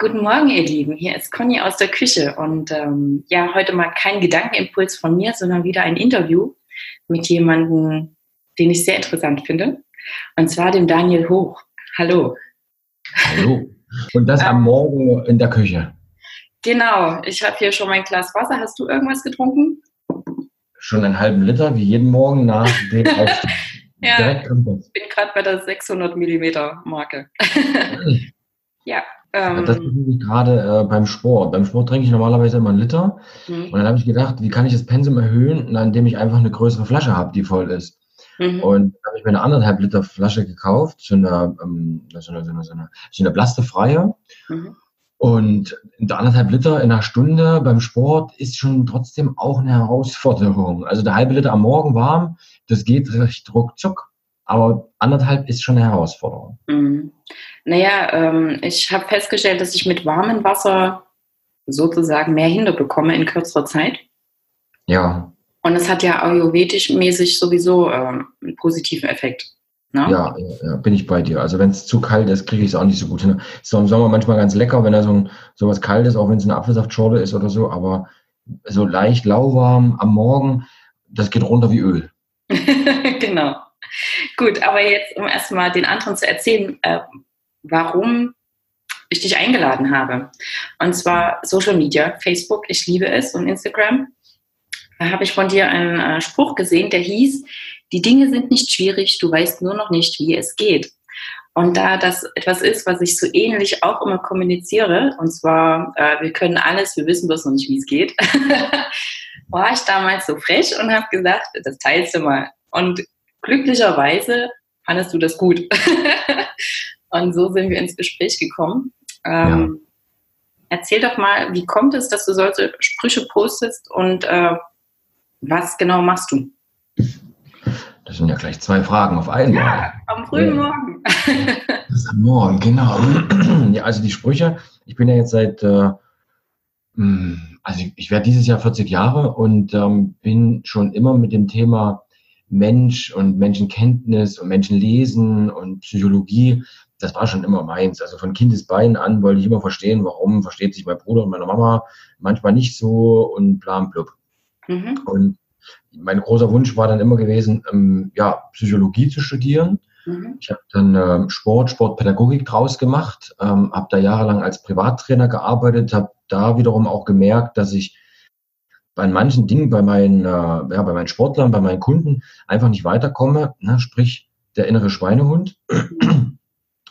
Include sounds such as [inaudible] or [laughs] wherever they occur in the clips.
Guten Morgen, ihr Lieben. Hier ist Conny aus der Küche und ähm, ja, heute mal kein Gedankenimpuls von mir, sondern wieder ein Interview mit jemandem, den ich sehr interessant finde, und zwar dem Daniel Hoch. Hallo. Hallo. Und das am Morgen in der Küche. Genau. Ich habe hier schon mein Glas Wasser. Hast du irgendwas getrunken? Schon einen halben Liter, wie jeden Morgen nach dem [laughs] Aufstehen. ja, ich bin gerade bei der 600 Millimeter Marke. [laughs] ja. Ähm, das ist gerade äh, beim Sport. Beim Sport trinke ich normalerweise immer einen Liter. Mhm. Und dann habe ich gedacht, wie kann ich das Pensum erhöhen, indem ich einfach eine größere Flasche habe, die voll ist. Mhm. Und da habe ich mir eine anderthalb Liter Flasche gekauft, so eine, ähm, so eine, so eine, so eine, so eine blastefreie. Mhm. Und der anderthalb Liter in einer Stunde beim Sport ist schon trotzdem auch eine Herausforderung. Also der halbe Liter am Morgen warm, das geht recht ruckzuck. Aber anderthalb ist schon eine Herausforderung. Mhm. Naja, ähm, ich habe festgestellt, dass ich mit warmem Wasser sozusagen mehr hinterbekomme in kürzerer Zeit. Ja. Und es hat ja ayurvedisch mäßig sowieso ähm, einen positiven Effekt. Ne? Ja, ja, bin ich bei dir. Also wenn es zu kalt ist, kriege ich es auch nicht so gut hin. Ist im Sommer manchmal ganz lecker, wenn da so, ein, so was kalt ist, auch wenn es eine Apfelsaftschorle ist oder so, aber so leicht lauwarm am Morgen, das geht runter wie Öl. [laughs] genau. Gut, aber jetzt, um erstmal den anderen zu erzählen, äh, warum ich dich eingeladen habe. Und zwar Social Media, Facebook, ich liebe es und Instagram. Da habe ich von dir einen äh, Spruch gesehen, der hieß, die Dinge sind nicht schwierig, du weißt nur noch nicht, wie es geht. Und da das etwas ist, was ich so ähnlich auch immer kommuniziere, und zwar, äh, wir können alles, wir wissen bloß noch nicht, wie es geht, [laughs] war ich damals so frech und habe gesagt, das teilst du mal. Und glücklicherweise fandest du das gut. [laughs] und so sind wir ins Gespräch gekommen. Ähm, ja. Erzähl doch mal, wie kommt es, dass du solche Sprüche postest und äh, was genau machst du? Das sind ja gleich zwei Fragen auf einmal. Ja, am frühen ja. Morgen. Das ist am Morgen, genau. [clears throat] Ja, also die Sprüche, ich bin ja jetzt seit, äh, hm, also ich, ich werde dieses Jahr 40 Jahre und ähm, bin schon immer mit dem Thema Mensch und Menschenkenntnis und Menschenlesen und Psychologie, das war schon immer meins. Also von Kindesbeinen an wollte ich immer verstehen, warum versteht sich mein Bruder und meine Mama manchmal nicht so und bla und blub. Mhm. Und mein großer Wunsch war dann immer gewesen, ähm, ja, Psychologie zu studieren. Mhm. Ich habe dann ähm, Sport, Sportpädagogik draus gemacht, ähm, habe da jahrelang als Privattrainer gearbeitet, habe da wiederum auch gemerkt, dass ich bei manchen Dingen bei meinen, äh, ja, bei meinen Sportlern, bei meinen Kunden einfach nicht weiterkomme, ne? sprich der innere Schweinehund.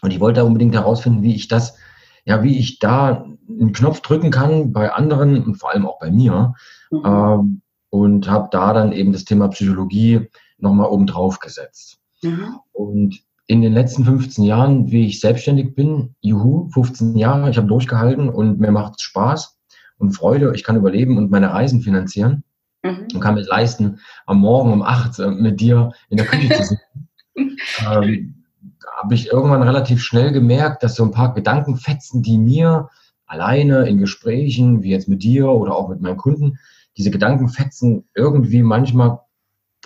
Und ich wollte unbedingt herausfinden, wie ich das, ja, wie ich da einen Knopf drücken kann bei anderen und vor allem auch bei mir. Mhm. Ähm, und habe da dann eben das Thema Psychologie nochmal oben drauf gesetzt. Mhm. Und in den letzten 15 Jahren, wie ich selbstständig bin, juhu, 15 Jahre, ich habe durchgehalten und mir macht es Spaß und Freude, ich kann überleben und meine Reisen finanzieren mhm. und kann mir leisten, am Morgen um 8 äh, mit dir in der Küche zu sitzen. [laughs] ähm, habe ich irgendwann relativ schnell gemerkt, dass so ein paar Gedankenfetzen, die mir alleine in Gesprächen, wie jetzt mit dir oder auch mit meinen Kunden, diese Gedankenfetzen irgendwie manchmal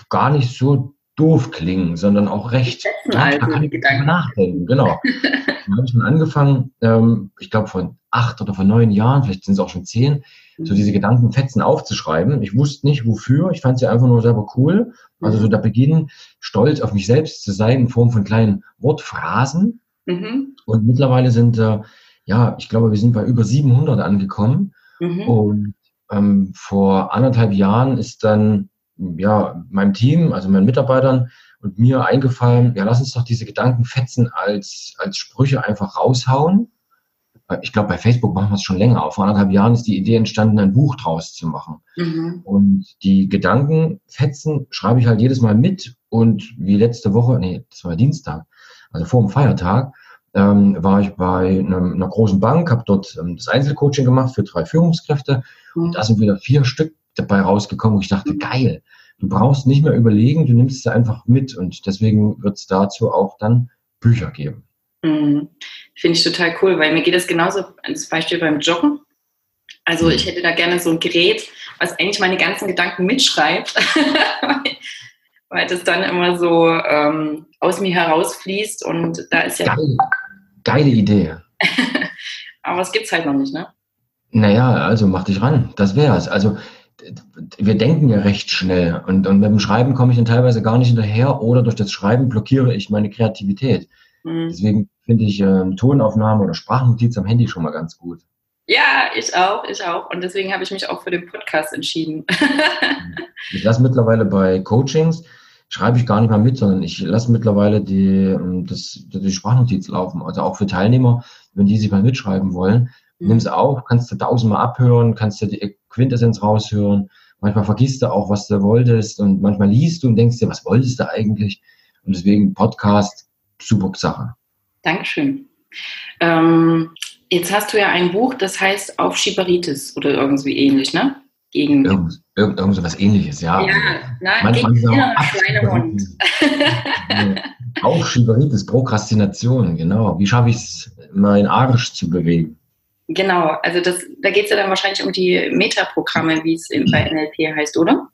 gar nicht so doof klingen, sondern auch recht. Ja, da kann ich Gedanken. nachdenken, genau. da [laughs] habe ich schon angefangen, ähm, ich glaube von acht oder von neun Jahren, vielleicht sind es auch schon zehn, so mhm. diese Gedankenfetzen aufzuschreiben. Ich wusste nicht wofür, ich fand sie einfach nur selber cool. Also so der Beginn, stolz auf mich selbst zu sein in Form von kleinen Wortphrasen. Mhm. Und mittlerweile sind, äh, ja, ich glaube, wir sind bei über 700 angekommen. Mhm. Und ähm, vor anderthalb Jahren ist dann ja meinem Team, also meinen Mitarbeitern und mir eingefallen, ja, lass uns doch diese Gedankenfetzen als, als Sprüche einfach raushauen. Ich glaube, bei Facebook machen wir es schon länger. Vor anderthalb Jahren ist die Idee entstanden, ein Buch draus zu machen. Mhm. Und die Gedankenfetzen schreibe ich halt jedes Mal mit. Und wie letzte Woche, nee, das war Dienstag, also vor dem Feiertag, ähm, war ich bei einem, einer großen Bank, habe dort ähm, das Einzelcoaching gemacht für drei Führungskräfte mhm. und da sind wieder vier Stück dabei rausgekommen. Und ich dachte, geil, du brauchst nicht mehr überlegen, du nimmst es einfach mit und deswegen wird es dazu auch dann Bücher geben. Mhm. Finde ich total cool, weil mir geht das genauso als Beispiel beim Joggen. Also ich hätte da gerne so ein Gerät, was eigentlich meine ganzen Gedanken mitschreibt, [laughs] weil das dann immer so ähm, aus mir herausfließt und da ist ja Geil geile Idee. [laughs] aber es gibt es halt noch nicht, ne? Naja, also mach dich ran. Das wäre es. Also wir denken ja recht schnell und, und mit dem Schreiben komme ich dann teilweise gar nicht hinterher oder durch das Schreiben blockiere ich meine Kreativität. Mhm. Deswegen finde ich äh, Tonaufnahme oder Sprachnotiz am Handy schon mal ganz gut. Ja, ich auch, ich auch. Und deswegen habe ich mich auch für den Podcast entschieden. [laughs] ich lasse mittlerweile bei Coachings, schreibe ich gar nicht mehr mit, sondern ich lasse mittlerweile die, ähm, das, die Sprachnotiz laufen. Also auch für Teilnehmer, wenn die sich mal mitschreiben wollen, mhm. nimm es auf, kannst du tausendmal abhören, kannst du die Quintessenz raushören. Manchmal vergisst du auch, was du wolltest und manchmal liest du und denkst dir, was wolltest du eigentlich? Und deswegen Podcast, super Sache. Dankeschön. Ähm, jetzt hast du ja ein Buch, das heißt Auf Schieberitis oder irgendwie ähnlich, ne? Gegen irgend, irgend, irgend so was ähnliches, ja. Ja, na, gegen Schweinehund. [laughs] Auf Schieberitis, Prokrastination, genau. Wie schaffe ich es, meinen Arsch zu bewegen? Genau, also das, da geht es ja dann wahrscheinlich um die Metaprogramme, wie es bei NLP heißt, oder?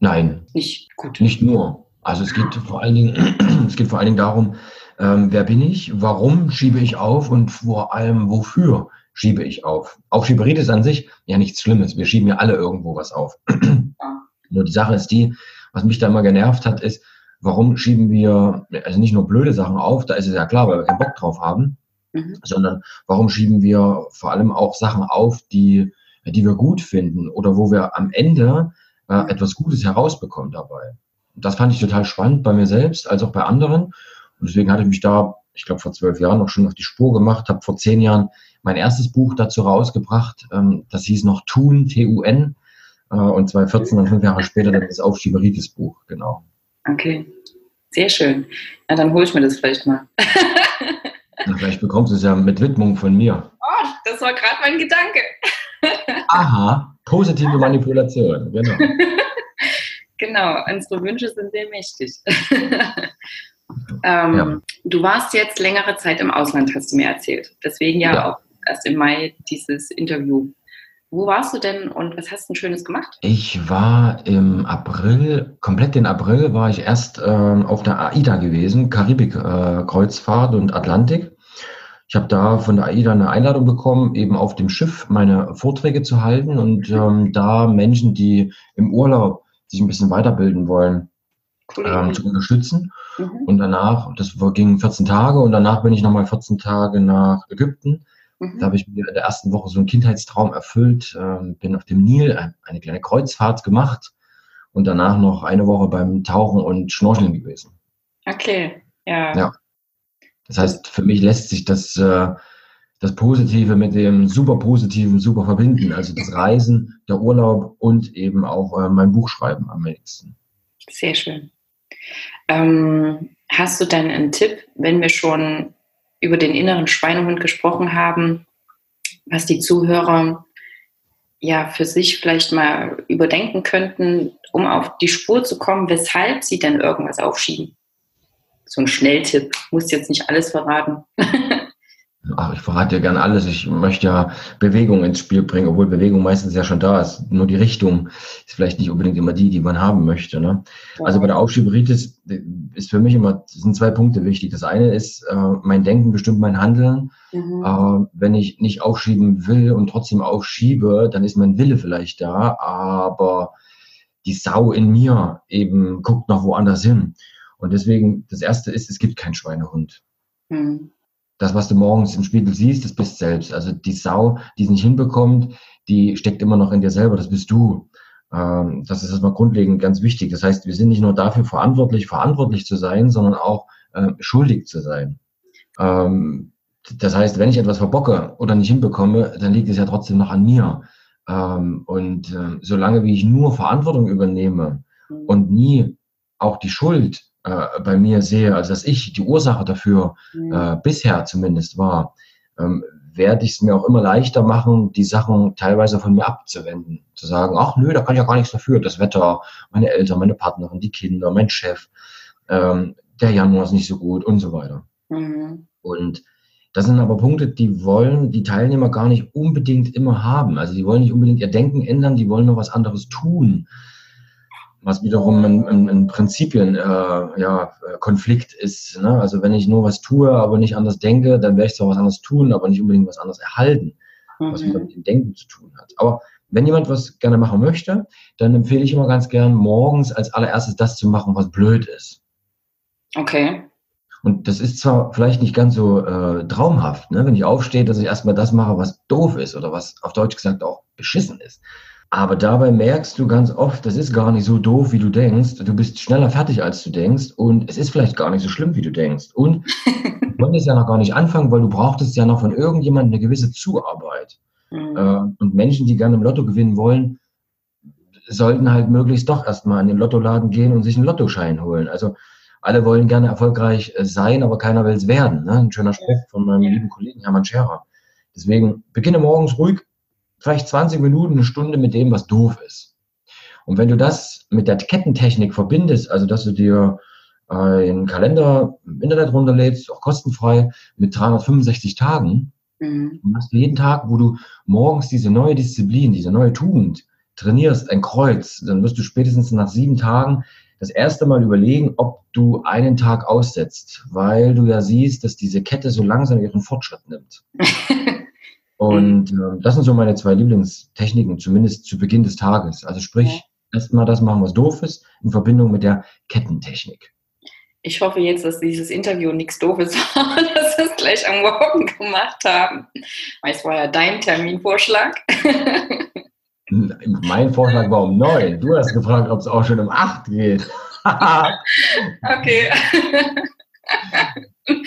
Nein. Nicht gut. Nicht nur. Also es geht vor allen Dingen, [clears throat] es geht vor allen Dingen darum, ähm, wer bin ich, warum schiebe ich auf und vor allem wofür schiebe ich auf. Aufschieberitis an sich ja nichts Schlimmes. Wir schieben ja alle irgendwo was auf. [clears throat] Nur die Sache ist die, was mich da immer genervt hat, ist, warum schieben wir, also nicht nur blöde Sachen auf, da ist es ja klar, weil wir keinen Bock drauf haben, mhm. sondern warum schieben wir vor allem auch Sachen auf, die, die wir gut finden oder wo wir am Ende äh, mhm. etwas Gutes herausbekommen dabei. Das fand ich total spannend bei mir selbst als auch bei anderen. Und deswegen hatte ich mich da, ich glaube, vor zwölf Jahren noch schon auf die Spur gemacht, habe vor zehn Jahren mein erstes Buch dazu rausgebracht. Ähm, das hieß noch Tun, T-U-N. Äh, und 2014, dann fünf Jahre später, dann das Aufschieberitis-Buch, genau. Okay, sehr schön. Na, dann hole ich mir das vielleicht mal. [laughs] Na, vielleicht bekommst du es ja mit Widmung von mir. Oh, das war gerade mein Gedanke. [laughs] Aha, positive Manipulation, genau. [laughs] genau, unsere Wünsche sind sehr mächtig. Ähm, ja. Du warst jetzt längere Zeit im Ausland, hast du mir erzählt. Deswegen ja, ja. auch erst im Mai dieses Interview. Wo warst du denn und was hast du Schönes gemacht? Ich war im April, komplett den April, war ich erst ähm, auf der AIDA gewesen, Karibik-Kreuzfahrt äh, und Atlantik. Ich habe da von der AIDA eine Einladung bekommen, eben auf dem Schiff meine Vorträge zu halten und ähm, da Menschen, die im Urlaub sich ein bisschen weiterbilden wollen, ähm, zu unterstützen. Mhm. Und danach, das ging 14 Tage und danach bin ich nochmal 14 Tage nach Ägypten Mhm. Da habe ich mir in der ersten Woche so einen Kindheitstraum erfüllt, ähm, bin auf dem Nil eine kleine Kreuzfahrt gemacht und danach noch eine Woche beim Tauchen und Schnorcheln gewesen. Okay, ja. Ja. Das heißt, für mich lässt sich das, äh, das Positive mit dem super Positiven super verbinden. Also das Reisen, der Urlaub und eben auch äh, mein Buchschreiben am nächsten. Sehr schön. Ähm, hast du dann einen Tipp, wenn wir schon über den inneren Schweinehund gesprochen haben, was die Zuhörer ja für sich vielleicht mal überdenken könnten, um auf die Spur zu kommen, weshalb sie denn irgendwas aufschieben. So ein Schnelltipp, muss jetzt nicht alles verraten. [laughs] Ach, ich verrate dir gerne alles. Ich möchte ja Bewegung ins Spiel bringen, obwohl Bewegung meistens ja schon da ist. Nur die Richtung ist vielleicht nicht unbedingt immer die, die man haben möchte. Ne? Ja. Also bei der Aufschieberitis ist für mich immer, sind zwei Punkte wichtig. Das eine ist, äh, mein Denken bestimmt mein Handeln. Mhm. Äh, wenn ich nicht aufschieben will und trotzdem aufschiebe, dann ist mein Wille vielleicht da, aber die Sau in mir eben guckt noch woanders hin. Und deswegen, das erste ist, es gibt keinen Schweinehund. Mhm das, was du morgens im Spiegel siehst, das bist selbst. Also die Sau, die es nicht hinbekommt, die steckt immer noch in dir selber, das bist du. Ähm, das ist erstmal grundlegend ganz wichtig. Das heißt, wir sind nicht nur dafür verantwortlich, verantwortlich zu sein, sondern auch äh, schuldig zu sein. Ähm, das heißt, wenn ich etwas verbocke oder nicht hinbekomme, dann liegt es ja trotzdem noch an mir. Ähm, und äh, solange wie ich nur Verantwortung übernehme und nie auch die Schuld äh, bei mir sehe, also dass ich die Ursache dafür mhm. äh, bisher zumindest war, ähm, werde ich es mir auch immer leichter machen, die Sachen teilweise von mir abzuwenden. Zu sagen, ach nö, da kann ich ja gar nichts dafür. Das Wetter, meine Eltern, meine Partnerin, die Kinder, mein Chef, ähm, der Januar ist nicht so gut und so weiter. Mhm. Und das sind aber Punkte, die wollen die Teilnehmer gar nicht unbedingt immer haben. Also die wollen nicht unbedingt ihr Denken ändern, die wollen nur was anderes tun. Was wiederum ein, Prinzipien äh, ja, Konflikt ist. Ne? Also wenn ich nur was tue, aber nicht anders denke, dann werde ich zwar was anderes tun, aber nicht unbedingt was anderes erhalten, mhm. was wieder mit dem Denken zu tun hat. Aber wenn jemand was gerne machen möchte, dann empfehle ich immer ganz gern, morgens als allererstes das zu machen, was blöd ist. Okay. Und das ist zwar vielleicht nicht ganz so äh, traumhaft, ne? wenn ich aufstehe, dass ich erstmal das mache, was doof ist oder was auf Deutsch gesagt auch beschissen ist. Aber dabei merkst du ganz oft, das ist gar nicht so doof, wie du denkst. Du bist schneller fertig, als du denkst. Und es ist vielleicht gar nicht so schlimm, wie du denkst. Und [laughs] du konntest ja noch gar nicht anfangen, weil du brauchtest ja noch von irgendjemandem eine gewisse Zuarbeit. Mhm. Äh, und Menschen, die gerne im Lotto gewinnen wollen, sollten halt möglichst doch erstmal in den Lottoladen gehen und sich einen Lottoschein holen. Also alle wollen gerne erfolgreich äh, sein, aber keiner will es werden. Ne? Ein schöner Spruch von meinem ja. lieben Kollegen Hermann Scherer. Deswegen beginne morgens ruhig, vielleicht 20 Minuten, eine Stunde mit dem, was doof ist. Und wenn du das mit der Kettentechnik verbindest, also dass du dir einen Kalender im Internet runterlädst, auch kostenfrei, mit 365 Tagen, Mhm. Du machst jeden Tag, wo du morgens diese neue Disziplin, diese neue Tugend trainierst, ein Kreuz, dann wirst du spätestens nach sieben Tagen das erste Mal überlegen, ob du einen Tag aussetzt, weil du ja siehst, dass diese Kette so langsam ihren Fortschritt nimmt. [laughs] Und äh, das sind so meine zwei Lieblingstechniken, zumindest zu Beginn des Tages. Also sprich, ja. erstmal das machen, was doof ist, in Verbindung mit der Kettentechnik. Ich hoffe jetzt, dass dieses Interview nichts Doofes [laughs] war, dass wir es gleich am Morgen gemacht haben. Weil es war ja dein Terminvorschlag. mein Vorschlag war um neun. Du hast gefragt, ob es auch schon um acht geht. [laughs] okay.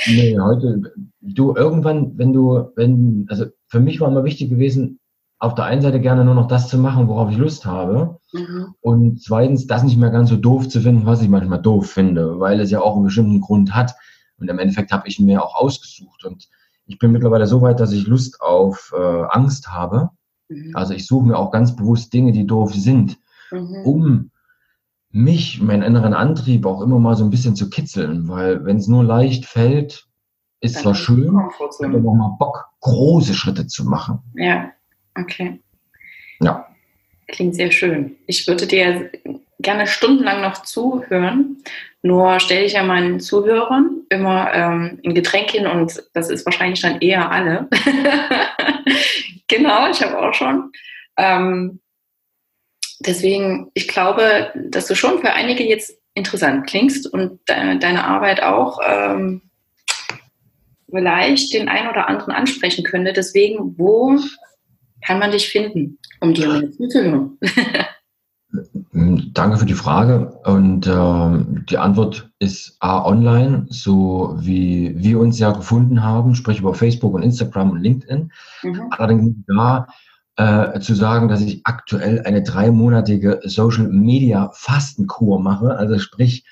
nee, heute, du irgendwann, wenn du, wenn, also für mich war immer wichtig gewesen, auf der einen Seite gerne nur noch das zu machen, worauf ich Lust habe. Mhm. Und zweitens, das nicht mehr ganz so doof zu finden, was ich manchmal doof finde, weil es ja auch einen bestimmten Grund hat. Und im Endeffekt habe ich mir auch ausgesucht. Und ich bin mittlerweile so weit, dass ich Lust auf äh, Angst habe. Mhm. Also ich suche mir auch ganz bewusst Dinge, die doof sind, mhm. um mich, meinen inneren Antrieb auch immer mal so ein bisschen zu kitzeln, weil wenn es nur leicht fällt, ist Dann zwar schön, aber auch mal Bock, große Schritte zu machen. Ja. Okay. Ja. Klingt sehr schön. Ich würde dir gerne stundenlang noch zuhören. Nur stelle ich ja meinen Zuhörern immer ähm, ein Getränk hin und das ist wahrscheinlich dann eher alle. [laughs] genau, ich habe auch schon. Ähm, deswegen, ich glaube, dass du schon für einige jetzt interessant klingst und de deine Arbeit auch ähm, vielleicht den einen oder anderen ansprechen könnte. Deswegen, wo kann man dich finden, um dir mehr zuzuhören? Danke für die Frage. Und äh, die Antwort ist A, online, so wie wir uns ja gefunden haben, sprich über Facebook und Instagram und LinkedIn. Mhm. Allerdings da äh, zu sagen, dass ich aktuell eine dreimonatige Social Media Fastenkur mache. Also sprich,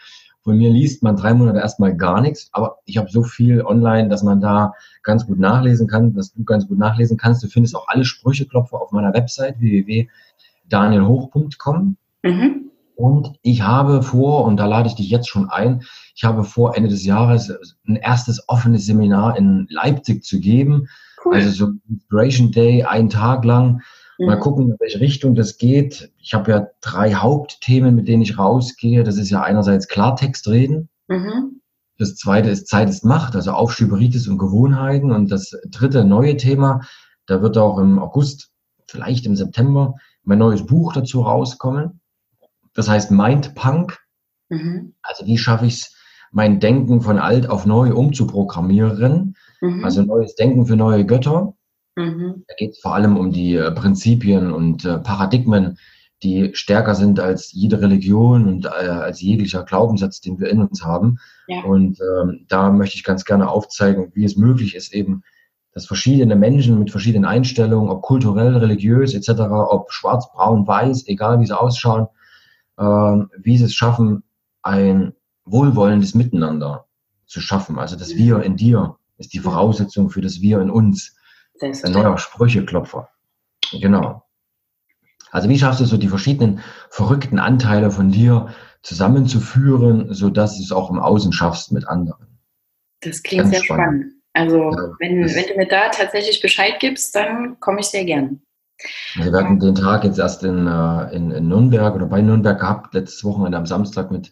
von mir liest man drei Monate erstmal gar nichts, aber ich habe so viel online, dass man da ganz gut nachlesen kann, dass du ganz gut nachlesen kannst. Du findest auch alle Sprücheklopfer auf meiner Website www.danielhoch.com. Mhm. Und ich habe vor, und da lade ich dich jetzt schon ein, ich habe vor, Ende des Jahres ein erstes offenes Seminar in Leipzig zu geben. Cool. Also so Inspiration Day, einen Tag lang. Mal mhm. gucken, in welche Richtung das geht. Ich habe ja drei Hauptthemen, mit denen ich rausgehe. Das ist ja einerseits Klartext reden. Mhm. Das zweite ist Zeit ist Macht, also Aufschieberitis und Gewohnheiten. Und das dritte neue Thema, da wird auch im August, vielleicht im September, mein neues Buch dazu rauskommen. Das heißt Mind Punk. Mhm. Also wie schaffe ich es, mein Denken von alt auf neu umzuprogrammieren? Mhm. Also neues Denken für neue Götter. Mhm. Da geht es vor allem um die äh, Prinzipien und äh, Paradigmen, die stärker sind als jede Religion und äh, als jeglicher Glaubenssatz, den wir in uns haben. Ja. Und ähm, da möchte ich ganz gerne aufzeigen, wie es möglich ist, eben, dass verschiedene Menschen mit verschiedenen Einstellungen, ob kulturell, religiös etc., ob schwarz, braun, weiß, egal wie sie ausschauen, äh, wie sie es schaffen, ein wohlwollendes Miteinander zu schaffen. Also das Wir in dir ist die Voraussetzung für das Wir in uns. Ein neuer Sprücheklopfer. Genau. Also wie schaffst du so die verschiedenen verrückten Anteile von dir zusammenzuführen, sodass du es auch im Außen schaffst mit anderen? Das klingt Ganz sehr spannend. spannend. Also ja, wenn, wenn du mir da tatsächlich Bescheid gibst, dann komme ich sehr gern. Also wir hatten den Tag jetzt erst in, äh, in, in Nürnberg oder bei Nürnberg gehabt, letztes Wochenende am Samstag mit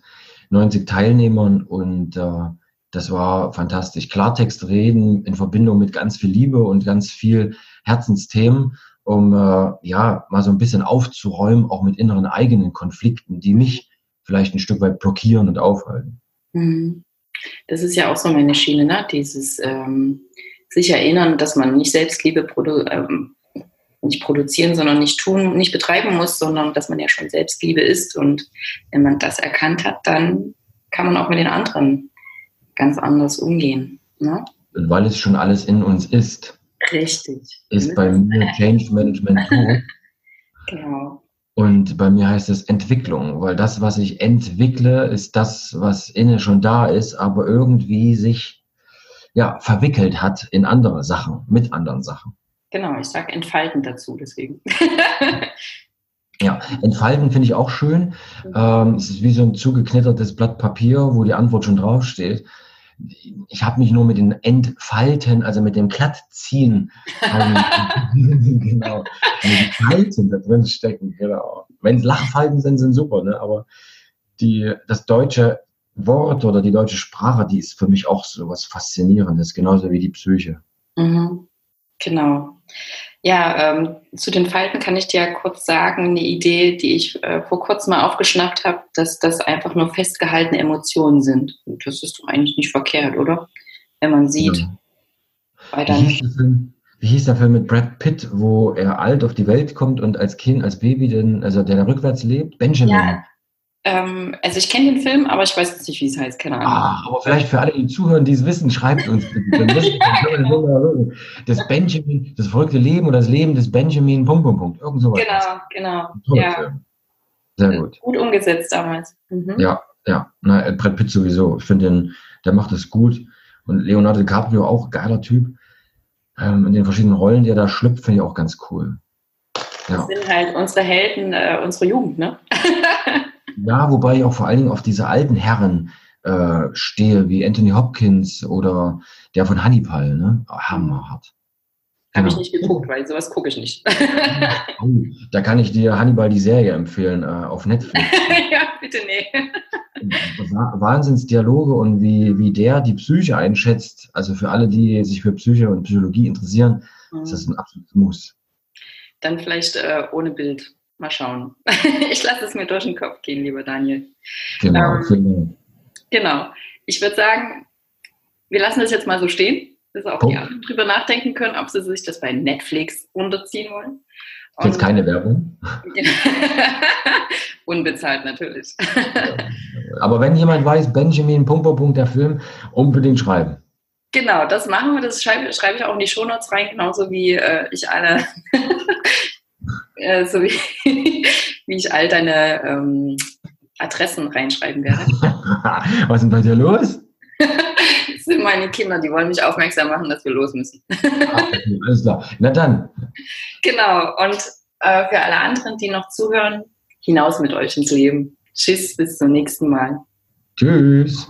90 Teilnehmern und äh, das war fantastisch. Klartext reden in Verbindung mit ganz viel Liebe und ganz viel Herzensthemen, um äh, ja mal so ein bisschen aufzuräumen, auch mit inneren eigenen Konflikten, die mich vielleicht ein Stück weit blockieren und aufhalten. Mhm. Das ist ja auch so meine Schiene, ne? dieses ähm, sich erinnern, dass man nicht Selbstliebe produ ähm, nicht produzieren, sondern nicht tun, nicht betreiben muss, sondern dass man ja schon Selbstliebe ist. Und wenn man das erkannt hat, dann kann man auch mit den anderen ganz anders umgehen. Ne? Weil es schon alles in uns ist. Richtig. Ist bei mir Change Management Tool. [laughs] genau. Und bei mir heißt es Entwicklung, weil das, was ich entwickle, ist das, was innen schon da ist, aber irgendwie sich ja, verwickelt hat in andere Sachen, mit anderen Sachen. Genau, ich sage entfalten dazu, deswegen. [laughs] ja, entfalten finde ich auch schön. Mhm. Ähm, es ist wie so ein zugeknittertes Blatt Papier, wo die Antwort schon draufsteht. Ich habe mich nur mit den Entfalten, also mit dem Glattziehen, ähm, [laughs] genau, die Falten da drin stecken, genau. Wenn es Lachfalten sind, sind super, ne? aber die, das deutsche Wort oder die deutsche Sprache, die ist für mich auch so was Faszinierendes, genauso wie die Psyche. Mhm. Genau. Ja, ähm, zu den Falten kann ich dir ja kurz sagen, eine Idee, die ich äh, vor kurzem mal aufgeschnappt habe, dass das einfach nur festgehaltene Emotionen sind. Und das ist doch eigentlich nicht verkehrt, oder? Wenn man sieht. Ja. Wie, hieß der Film, wie hieß der Film mit Brad Pitt, wo er alt auf die Welt kommt und als Kind, als Baby, denn, also der da rückwärts lebt? Benjamin. Ja, ähm, also ich kenne den Film, aber ich weiß jetzt nicht, wie es heißt, keine Ahnung. Ah, aber vielleicht für alle, die zuhören, die es wissen, schreibt uns das Benjamin, das verrückte Leben oder das Leben des Benjamin, Punkt, Punkt, Punkt. Irgend sowas. Genau, genau. Ja. Sehr gut. Gut umgesetzt damals. Mhm. Ja, ja. Na, äh, Brad Pitt sowieso. Ich finde, der macht das gut. Und Leonardo DiCaprio auch geiler Typ. Ähm, in den verschiedenen Rollen, die er da schlüpft, finde ich auch ganz cool. Ja. Das sind halt unsere Helden, äh, unsere Jugend, ne? [laughs] Ja, wobei ich auch vor allen Dingen auf diese alten Herren äh, stehe, wie Anthony Hopkins oder der von Hannibal, ne? Hammerhart. Habe genau. ich nicht geguckt, weil sowas gucke ich nicht. [laughs] oh, da kann ich dir Hannibal die Serie empfehlen äh, auf Netflix. [laughs] ja, bitte nee. [laughs] Wahnsinnsdialoge und wie, wie der die Psyche einschätzt. Also für alle, die sich für Psyche und Psychologie interessieren, mhm. ist das ein absolutes Muss. Dann vielleicht äh, ohne Bild. Mal schauen. [laughs] ich lasse es mir durch den Kopf gehen, lieber Daniel. Genau. Ähm, genau. Ich würde sagen, wir lassen das jetzt mal so stehen, dass auch oh. die anderen drüber nachdenken können, ob sie sich das bei Netflix unterziehen wollen. Und jetzt keine Werbung. [laughs] Unbezahlt natürlich. Aber wenn jemand weiß, Benjamin, Punkt, Punkt, der Film, unbedingt schreiben. Genau, das machen wir. Das schreibe, schreibe ich auch in die Shownotes rein, genauso wie äh, ich alle äh, so wie, [laughs] wie ich all deine ähm, Adressen reinschreiben werde. [laughs] Was ist denn bei dir los? das [laughs] sind meine Kinder, die wollen mich aufmerksam machen, dass wir los müssen. okay, alles klar. Na dann. Genau. Und äh, für alle anderen, die noch zuhören, hinaus mit euch ins Leben. Tschüss, bis zum nächsten Mal. Tschüss.